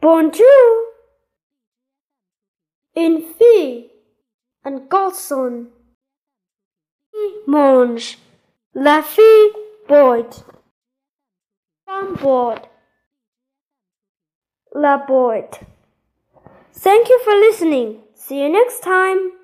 Bonjour. Une fille. Un garçon. Mange. La fille board. Femme board. La board. Thank you for listening. See you next time.